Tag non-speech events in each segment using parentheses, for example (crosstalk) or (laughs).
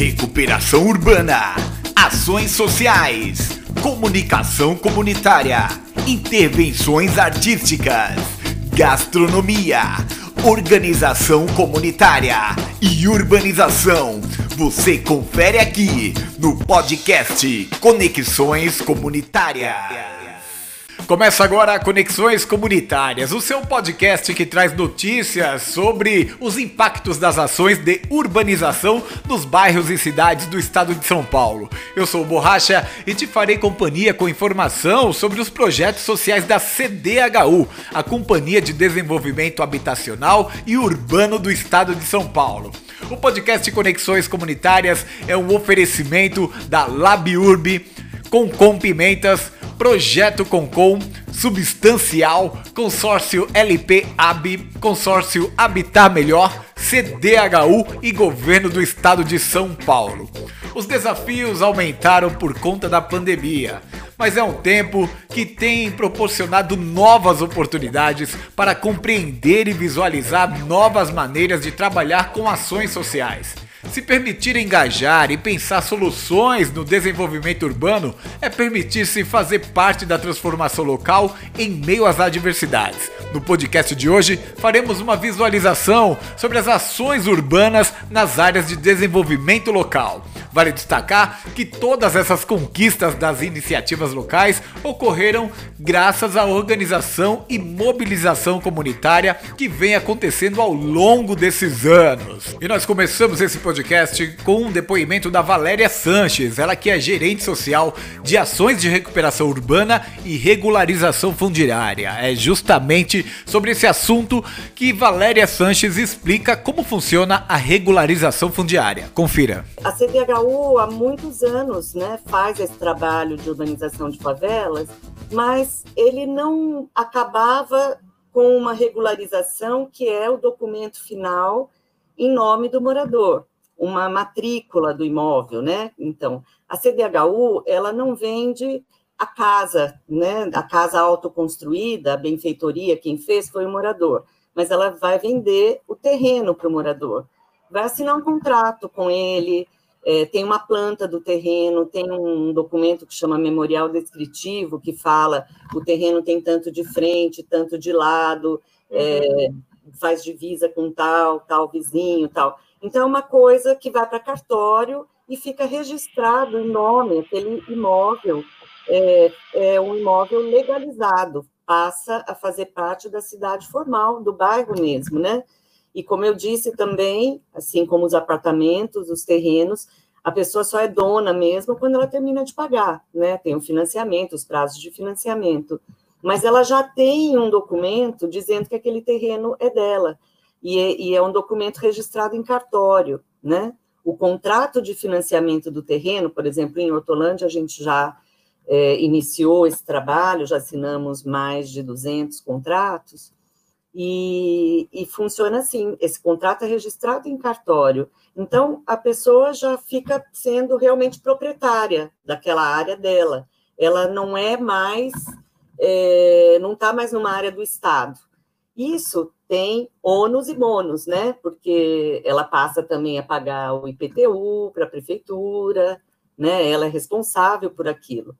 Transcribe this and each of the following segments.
recuperação urbana, ações sociais, comunicação comunitária, intervenções artísticas, gastronomia, organização comunitária e urbanização. Você confere aqui no podcast Conexões Comunitárias. Começa agora Conexões Comunitárias, o seu podcast que traz notícias sobre os impactos das ações de urbanização nos bairros e cidades do estado de São Paulo. Eu sou o Borracha e te farei companhia com informação sobre os projetos sociais da CDHU, a Companhia de Desenvolvimento Habitacional e Urbano do estado de São Paulo. O podcast Conexões Comunitárias é um oferecimento da LabUrb com Com Pimentas Projeto Concom, Substancial, Consórcio LP AB, Consórcio Habitar Melhor, CDHU e Governo do Estado de São Paulo. Os desafios aumentaram por conta da pandemia, mas é um tempo que tem proporcionado novas oportunidades para compreender e visualizar novas maneiras de trabalhar com ações sociais. Se permitir engajar e pensar soluções no desenvolvimento urbano é permitir-se fazer parte da transformação local em meio às adversidades. No podcast de hoje, faremos uma visualização sobre as ações urbanas nas áreas de desenvolvimento local. Vale destacar que todas essas conquistas das iniciativas locais ocorreram graças à organização e mobilização comunitária que vem acontecendo ao longo desses anos. E nós começamos esse podcast com um depoimento da Valéria Sanches, ela que é gerente social de ações de recuperação urbana e regularização fundiária. É justamente sobre esse assunto que Valéria Sanches explica como funciona a regularização fundiária. Confira. A CDHU há muitos anos né, faz esse trabalho de urbanização de favelas, mas ele não acabava com uma regularização que é o documento final em nome do morador uma matrícula do imóvel, né? Então, a CDHU, ela não vende a casa, né? A casa autoconstruída, a benfeitoria, quem fez foi o morador, mas ela vai vender o terreno para o morador. Vai assinar um contrato com ele, é, tem uma planta do terreno, tem um documento que chama memorial descritivo, que fala o terreno tem tanto de frente, tanto de lado, é, faz divisa com tal, tal vizinho, tal. Então, é uma coisa que vai para cartório e fica registrado o nome, aquele imóvel é, é um imóvel legalizado, passa a fazer parte da cidade formal, do bairro mesmo, né? E como eu disse também, assim como os apartamentos, os terrenos, a pessoa só é dona mesmo quando ela termina de pagar, né? Tem o financiamento, os prazos de financiamento. Mas ela já tem um documento dizendo que aquele terreno é dela e é, e é um documento registrado em cartório, né? O contrato de financiamento do terreno, por exemplo, em Hortolândia, a gente já é, iniciou esse trabalho, já assinamos mais de 200 contratos, e, e, funciona assim: esse contrato é registrado em cartório, então a pessoa já fica sendo realmente proprietária daquela área dela, ela não é mais, é, não está mais numa área do Estado. Isso tem ônus e bônus, né? Porque ela passa também a pagar o IPTU para a prefeitura, né? Ela é responsável por aquilo.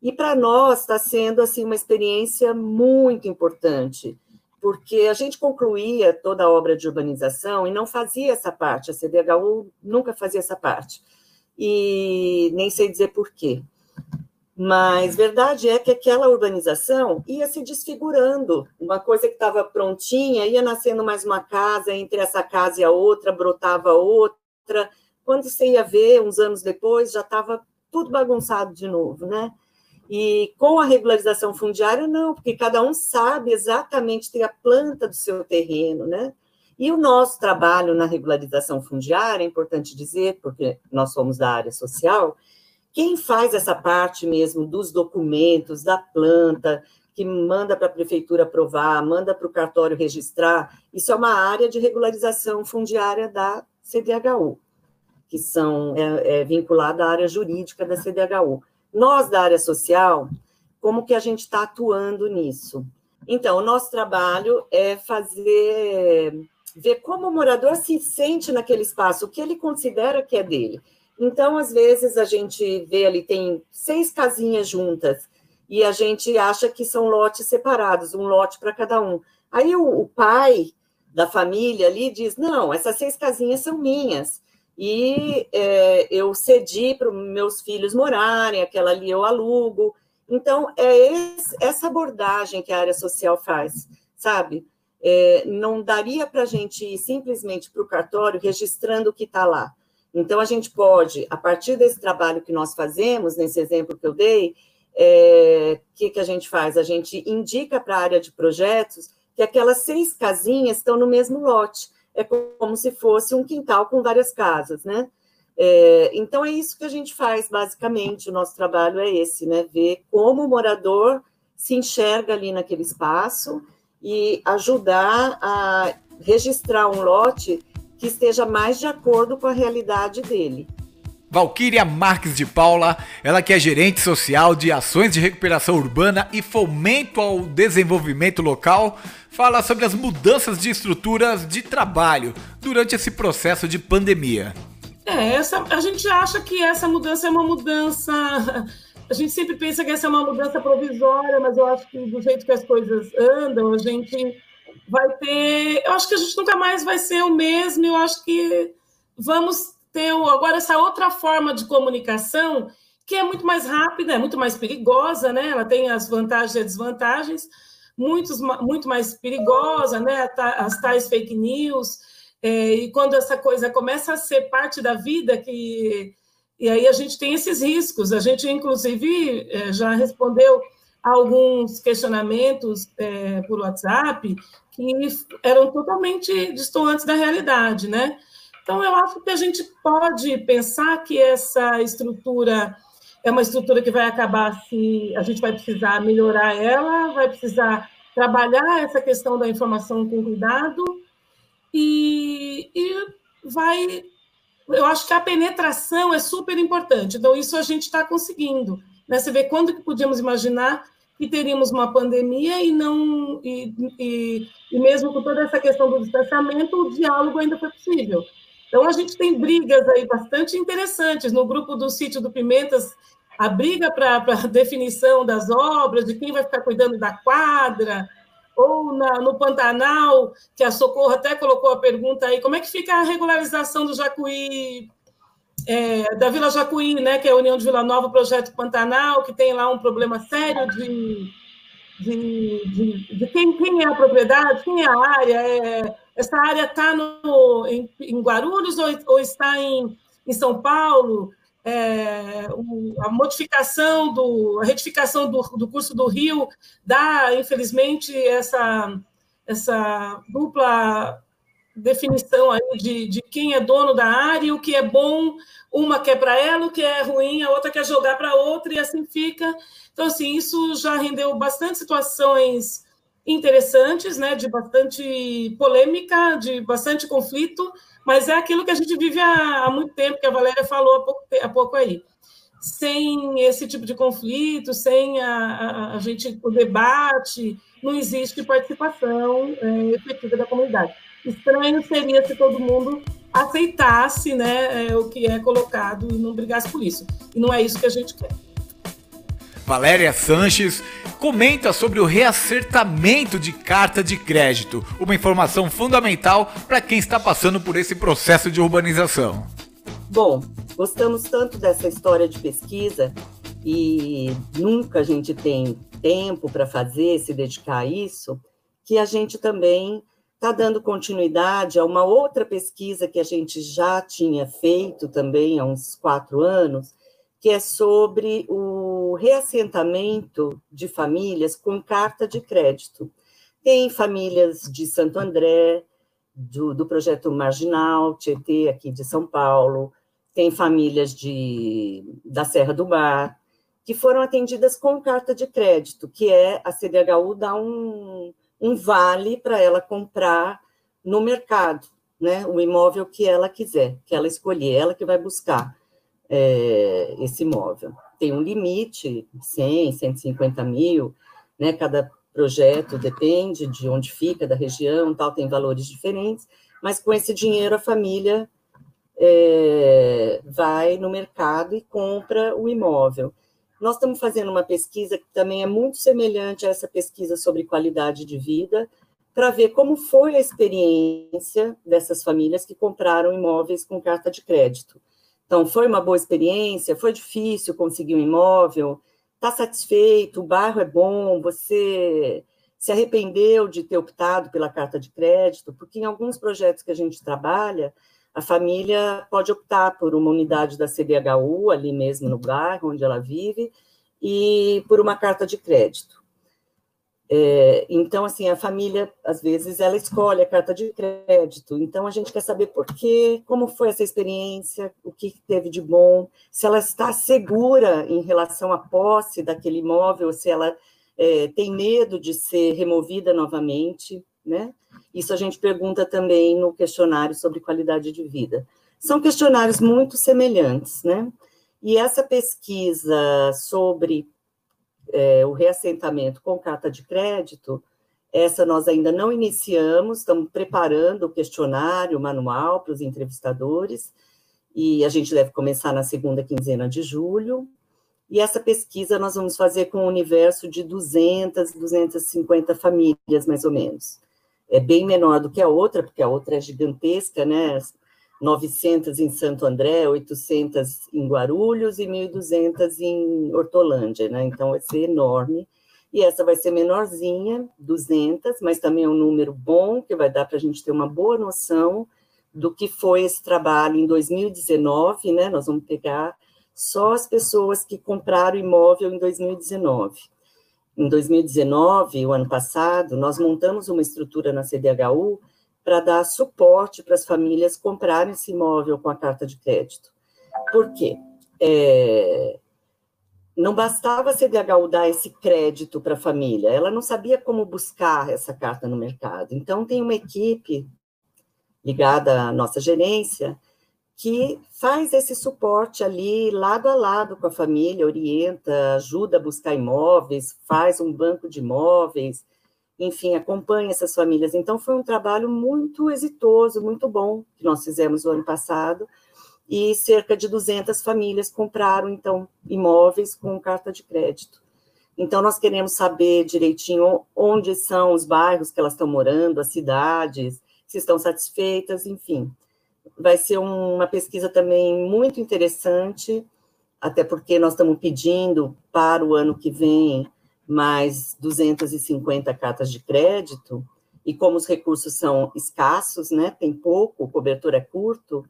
E para nós está sendo assim uma experiência muito importante, porque a gente concluía toda a obra de urbanização e não fazia essa parte, a CDHU nunca fazia essa parte. E nem sei dizer por quê. Mas verdade é que aquela urbanização ia se desfigurando. Uma coisa que estava prontinha, ia nascendo mais uma casa, entre essa casa e a outra, brotava outra. Quando você ia ver, uns anos depois, já estava tudo bagunçado de novo, né? E com a regularização fundiária, não, porque cada um sabe exatamente, tem a planta do seu terreno, né? E o nosso trabalho na regularização fundiária, é importante dizer, porque nós somos da área social, quem faz essa parte mesmo dos documentos, da planta, que manda para a prefeitura aprovar, manda para o cartório registrar, isso é uma área de regularização fundiária da CDHU, que são é, é vinculada à área jurídica da CDHU. Nós, da área social, como que a gente está atuando nisso? Então, o nosso trabalho é fazer, ver como o morador se sente naquele espaço, o que ele considera que é dele. Então, às vezes, a gente vê ali, tem seis casinhas juntas, e a gente acha que são lotes separados, um lote para cada um. Aí o, o, pai da família ali diz: não, essas seis casinhas são minhas. E é, eu cedi para meus filhos morarem, aquela ali eu alugo. Então, é esse, essa abordagem que a área social faz, sabe? É, não daria para a gente ir simplesmente para o cartório registrando o que está lá. Então, a gente pode, a partir desse trabalho que nós fazemos, nesse exemplo que eu dei, o é, que, que a gente faz? A gente indica para a área de projetos que aquelas seis casinhas estão no mesmo lote. É como se fosse um quintal com várias casas, né? É, então, é isso que a gente faz, basicamente. O nosso trabalho é esse, né? Ver como o morador se enxerga ali naquele espaço e ajudar a registrar um lote que esteja mais de acordo com a realidade dele. Valquíria Marques de Paula, ela que é gerente social de ações de recuperação urbana e fomento ao desenvolvimento local, fala sobre as mudanças de estruturas de trabalho durante esse processo de pandemia. É, essa, a gente acha que essa mudança é uma mudança. (laughs) A gente sempre pensa que essa é uma mudança provisória, mas eu acho que do jeito que as coisas andam, a gente vai ter. Eu acho que a gente nunca mais vai ser o mesmo. Eu acho que vamos ter agora essa outra forma de comunicação que é muito mais rápida, é muito mais perigosa, né? Ela tem as vantagens e desvantagens, muitos, muito mais perigosa, né? As tais fake news é, e quando essa coisa começa a ser parte da vida, que e aí a gente tem esses riscos. A gente, inclusive, é, já respondeu alguns questionamentos é, por WhatsApp que eram totalmente distantes da realidade, né? Então, eu acho que a gente pode pensar que essa estrutura é uma estrutura que vai acabar se a gente vai precisar melhorar ela, vai precisar trabalhar essa questão da informação com cuidado, e, e vai. Eu acho que a penetração é super importante. Então, isso a gente está conseguindo. Né? Você vê quando que podíamos imaginar que teríamos uma pandemia e não e, e, e, mesmo com toda essa questão do distanciamento, o diálogo ainda foi possível. Então a gente tem brigas aí bastante interessantes. No grupo do sítio do Pimentas, a briga para (laughs) definição das obras, de quem vai ficar cuidando da quadra, ou na, no Pantanal, que a Socorro até colocou a pergunta aí, como é que fica a regularização do Jacuí, é, da Vila Jacuí, né, que é a União de Vila Nova, projeto Pantanal, que tem lá um problema sério de, de, de, de quem, quem é a propriedade, quem é a área, é, essa área está em, em Guarulhos ou, ou está em, em São Paulo? é, a modificação, do, a retificação do, do curso do Rio dá, infelizmente, essa, essa dupla definição aí de, de quem é dono da área e o que é bom, uma quer para ela, o que é ruim, a outra quer jogar para outra, e assim fica. Então, assim, isso já rendeu bastante situações interessantes, né, de bastante polêmica, de bastante conflito, mas é aquilo que a gente vive há, há muito tempo, que a Valéria falou há pouco, há pouco aí. Sem esse tipo de conflito, sem a, a, a gente, o debate, não existe participação é, efetiva da comunidade. Estranho seria se todo mundo aceitasse né, é, o que é colocado e não brigasse por isso. E não é isso que a gente quer. Valéria Sanches comenta sobre o reacertamento de carta de crédito, uma informação fundamental para quem está passando por esse processo de urbanização. Bom, gostamos tanto dessa história de pesquisa e nunca a gente tem tempo para fazer, se dedicar a isso, que a gente também está dando continuidade a uma outra pesquisa que a gente já tinha feito também há uns quatro anos, que é sobre o reassentamento de famílias com carta de crédito. Tem famílias de Santo André, do, do projeto Marginal, Tietê, aqui de São Paulo, tem famílias de, da Serra do Mar, que foram atendidas com carta de crédito, que é a CDHU dá um, um vale para ela comprar no mercado, né, o imóvel que ela quiser, que ela escolher, ela que vai buscar é, esse imóvel. Tem um limite, 100, 150 mil, né? Cada projeto depende de onde fica, da região, tal, tem valores diferentes, mas com esse dinheiro a família é, vai no mercado e compra o imóvel. Nós estamos fazendo uma pesquisa que também é muito semelhante a essa pesquisa sobre qualidade de vida, para ver como foi a experiência dessas famílias que compraram imóveis com carta de crédito. Então, foi uma boa experiência? Foi difícil conseguir um imóvel? Está satisfeito? O bairro é bom? Você se arrependeu de ter optado pela carta de crédito? Porque em alguns projetos que a gente trabalha, a família pode optar por uma unidade da CDHU, ali mesmo no bairro onde ela vive, e por uma carta de crédito. É, então, assim, a família, às vezes, ela escolhe a carta de crédito. Então, a gente quer saber por quê, como foi essa experiência, o que teve de bom, se ela está segura em relação à posse daquele imóvel, se ela é, tem medo de ser removida novamente, né? Isso a gente pergunta também no questionário sobre qualidade de vida. São questionários muito semelhantes, né? E essa pesquisa sobre é, o reassentamento com carta de crédito, essa nós ainda não iniciamos, estamos preparando o questionário, o manual para os entrevistadores, e a gente deve começar na segunda quinzena de julho. E essa pesquisa nós vamos fazer com um universo de 200, 250 famílias, mais ou menos. É bem menor do que a outra, porque a outra é gigantesca, né? 900 em Santo André, 800 em Guarulhos e 1.200 em Hortolândia, né? Então vai ser enorme. E essa vai ser menorzinha, 200, mas também é um número bom, que vai dar para a gente ter uma boa noção do que foi esse trabalho em 2019, né? Nós vamos pegar só as pessoas que compraram imóvel em 2019. Em 2019, o ano passado, nós montamos uma estrutura na CDHU para dar suporte para as famílias comprarem esse imóvel com a carta de crédito. Por quê? É, não bastava a CDHU dar esse crédito para a família, ela não sabia como buscar essa carta no mercado. Então, tem uma equipe ligada à nossa gerência que faz esse suporte ali, lado a lado com a família, orienta, ajuda a buscar imóveis, faz um banco de imóveis, enfim, acompanha essas famílias. Então, foi um trabalho muito exitoso, muito bom, que nós fizemos no ano passado, e cerca de 200 famílias compraram, então, imóveis com carta de crédito. Então, nós queremos saber direitinho onde são os bairros que elas estão morando, as cidades, se estão satisfeitas, enfim. Vai ser uma pesquisa também muito interessante, até porque nós estamos pedindo para o ano que vem mais 250 cartas de crédito, e como os recursos são escassos, né, tem pouco, o cobertor é curto,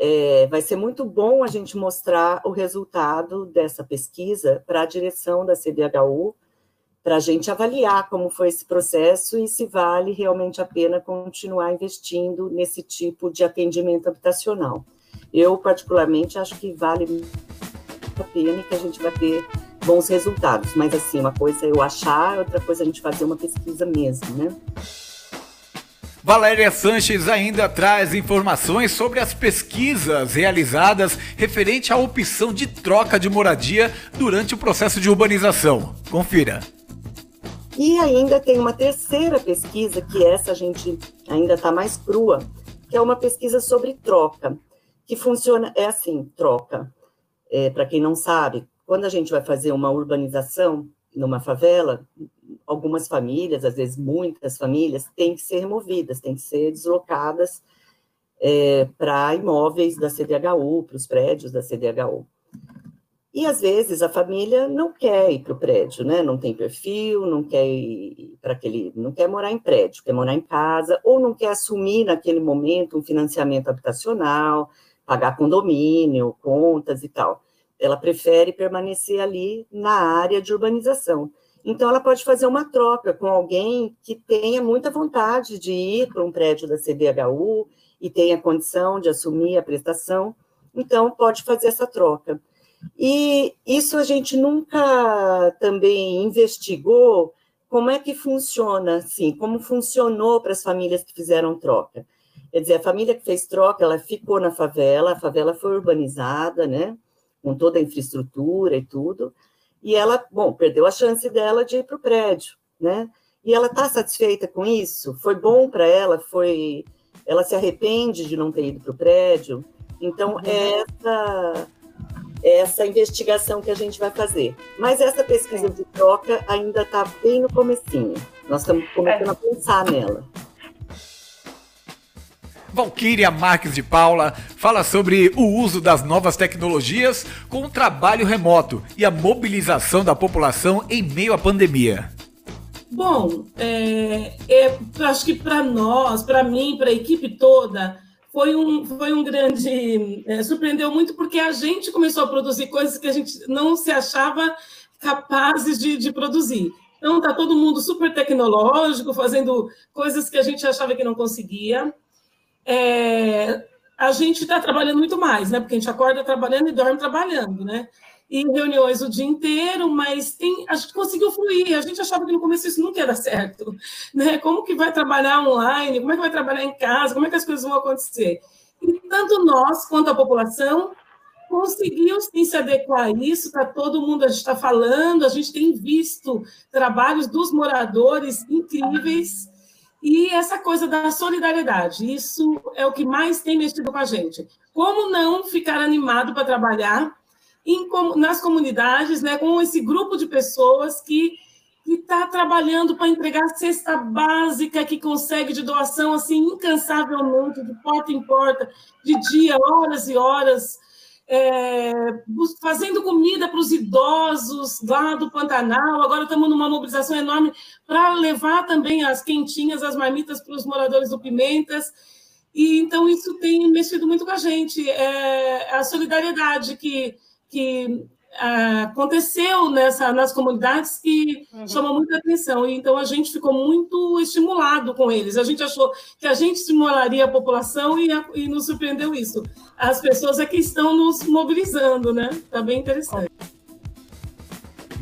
é, vai ser muito bom a gente mostrar o resultado dessa pesquisa para a direção da CDHU, para a gente avaliar como foi esse processo e se vale realmente a pena continuar investindo nesse tipo de atendimento habitacional. Eu, particularmente, acho que vale a pena e que a gente vai ter bons resultados. Mas, assim, uma coisa é eu achar, outra coisa é a gente fazer uma pesquisa mesmo, né? Valéria Sanches ainda traz informações sobre as pesquisas realizadas referente à opção de troca de moradia durante o processo de urbanização. Confira. E ainda tem uma terceira pesquisa, que essa a gente ainda está mais crua, que é uma pesquisa sobre troca, que funciona, é assim, troca. É, Para quem não sabe, quando a gente vai fazer uma urbanização numa favela, algumas famílias, às vezes muitas famílias, têm que ser removidas, têm que ser deslocadas é, para imóveis da CDHU, para os prédios da CDHU. E às vezes a família não quer ir para o prédio, né? Não tem perfil, não quer ir para aquele, não quer morar em prédio, quer morar em casa, ou não quer assumir naquele momento um financiamento habitacional, pagar condomínio, contas e tal ela prefere permanecer ali na área de urbanização. Então, ela pode fazer uma troca com alguém que tenha muita vontade de ir para um prédio da CDHU e tenha condição de assumir a prestação. Então, pode fazer essa troca. E isso a gente nunca também investigou como é que funciona, assim, como funcionou para as famílias que fizeram troca. Quer dizer, a família que fez troca, ela ficou na favela, a favela foi urbanizada, né? com toda a infraestrutura e tudo, e ela, bom, perdeu a chance dela de ir para o prédio, né? E ela está satisfeita com isso? Foi bom para ela? Foi, ela se arrepende de não ter ido para o prédio? Então, é essa, essa investigação que a gente vai fazer. Mas essa pesquisa de troca ainda está bem no comecinho. Nós estamos começando é. a pensar nela. Valquíria Marques de Paula fala sobre o uso das novas tecnologias com o trabalho remoto e a mobilização da população em meio à pandemia. Bom, é, é, acho que para nós, para mim, para a equipe toda, foi um, foi um grande. É, surpreendeu muito porque a gente começou a produzir coisas que a gente não se achava capazes de, de produzir. Então, está todo mundo super tecnológico, fazendo coisas que a gente achava que não conseguia. É, a gente está trabalhando muito mais, né? Porque a gente acorda trabalhando e dorme trabalhando, né? E reuniões o dia inteiro, mas tem, a gente conseguiu fluir. A gente achava que no começo isso nunca ia dar certo, né? Como que vai trabalhar online? Como é que vai trabalhar em casa? Como é que as coisas vão acontecer? E tanto nós quanto a população conseguiu sim se adequar a isso, está todo mundo, a gente está falando, a gente tem visto trabalhos dos moradores incríveis e essa coisa da solidariedade, isso é o que mais tem mexido com a gente. Como não ficar animado para trabalhar em, nas comunidades, né, com esse grupo de pessoas que está trabalhando para entregar cesta básica que consegue de doação assim incansavelmente, de porta em porta, de dia, horas e horas, é, fazendo comida para os idosos lá do Pantanal. Agora estamos numa mobilização enorme para levar também as quentinhas, as marmitas para os moradores do Pimentas. E então isso tem mexido muito com a gente. É, a solidariedade que, que aconteceu nessa, nas comunidades que uhum. chamou muita atenção. E, então, a gente ficou muito estimulado com eles. A gente achou que a gente estimularia a população e, a, e nos surpreendeu isso. As pessoas é que estão nos mobilizando, né? Está bem interessante.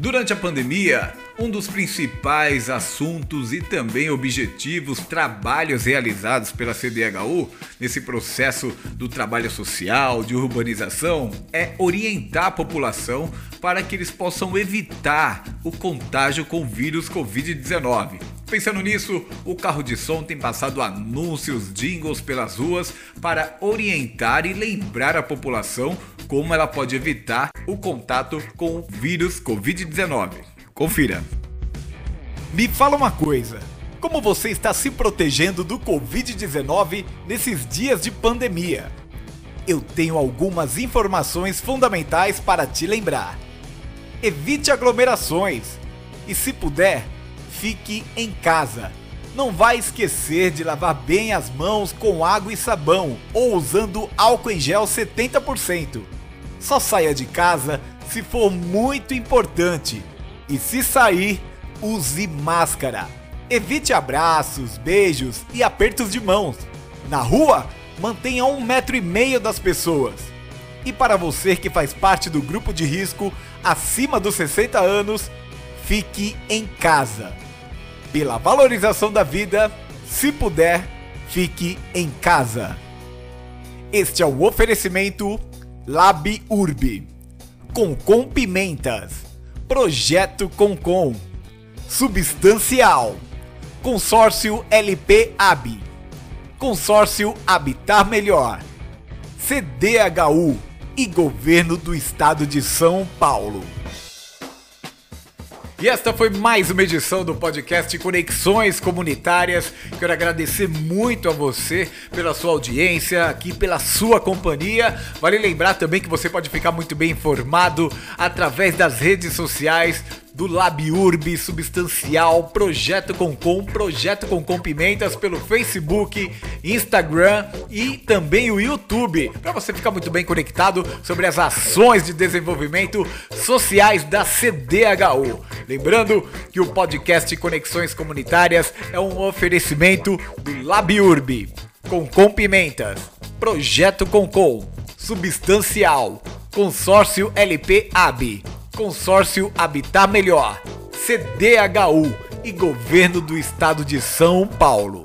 Durante a pandemia, um dos principais assuntos e também objetivos, trabalhos realizados pela CDHU nesse processo do trabalho social, de urbanização, é orientar a população para que eles possam evitar o contágio com o vírus Covid-19. Pensando nisso, o carro de som tem passado anúncios, jingles pelas ruas para orientar e lembrar a população como ela pode evitar o contato com o vírus Covid-19. Confira. Me fala uma coisa. Como você está se protegendo do Covid-19 nesses dias de pandemia? Eu tenho algumas informações fundamentais para te lembrar. Evite aglomerações e, se puder, fique em casa. Não vai esquecer de lavar bem as mãos com água e sabão ou usando álcool em gel 70%. Só saia de casa se for muito importante. E se sair, use máscara. Evite abraços, beijos e apertos de mãos. Na rua, mantenha um metro e meio das pessoas. E para você que faz parte do grupo de risco acima dos 60 anos, fique em casa. Pela valorização da vida, se puder, fique em casa. Este é o oferecimento Lab Urb, Concom Pimentas, Projeto Concom, Substancial, Consórcio LP AB, Consórcio Habitar Melhor, CDHU e Governo do Estado de São Paulo. E esta foi mais uma edição do podcast Conexões Comunitárias. Quero agradecer muito a você pela sua audiência, aqui pela sua companhia. Vale lembrar também que você pode ficar muito bem informado através das redes sociais do LabUrb, Substancial, Projeto Concom, Projeto Concom Pimentas pelo Facebook, Instagram e também o YouTube, para você ficar muito bem conectado sobre as ações de desenvolvimento sociais da CDHU. Lembrando que o podcast Conexões Comunitárias é um oferecimento do LabUrb, Concom Pimentas, Projeto Concom, Substancial, Consórcio LP AB. Consórcio Habitar Melhor, CDHU e Governo do Estado de São Paulo.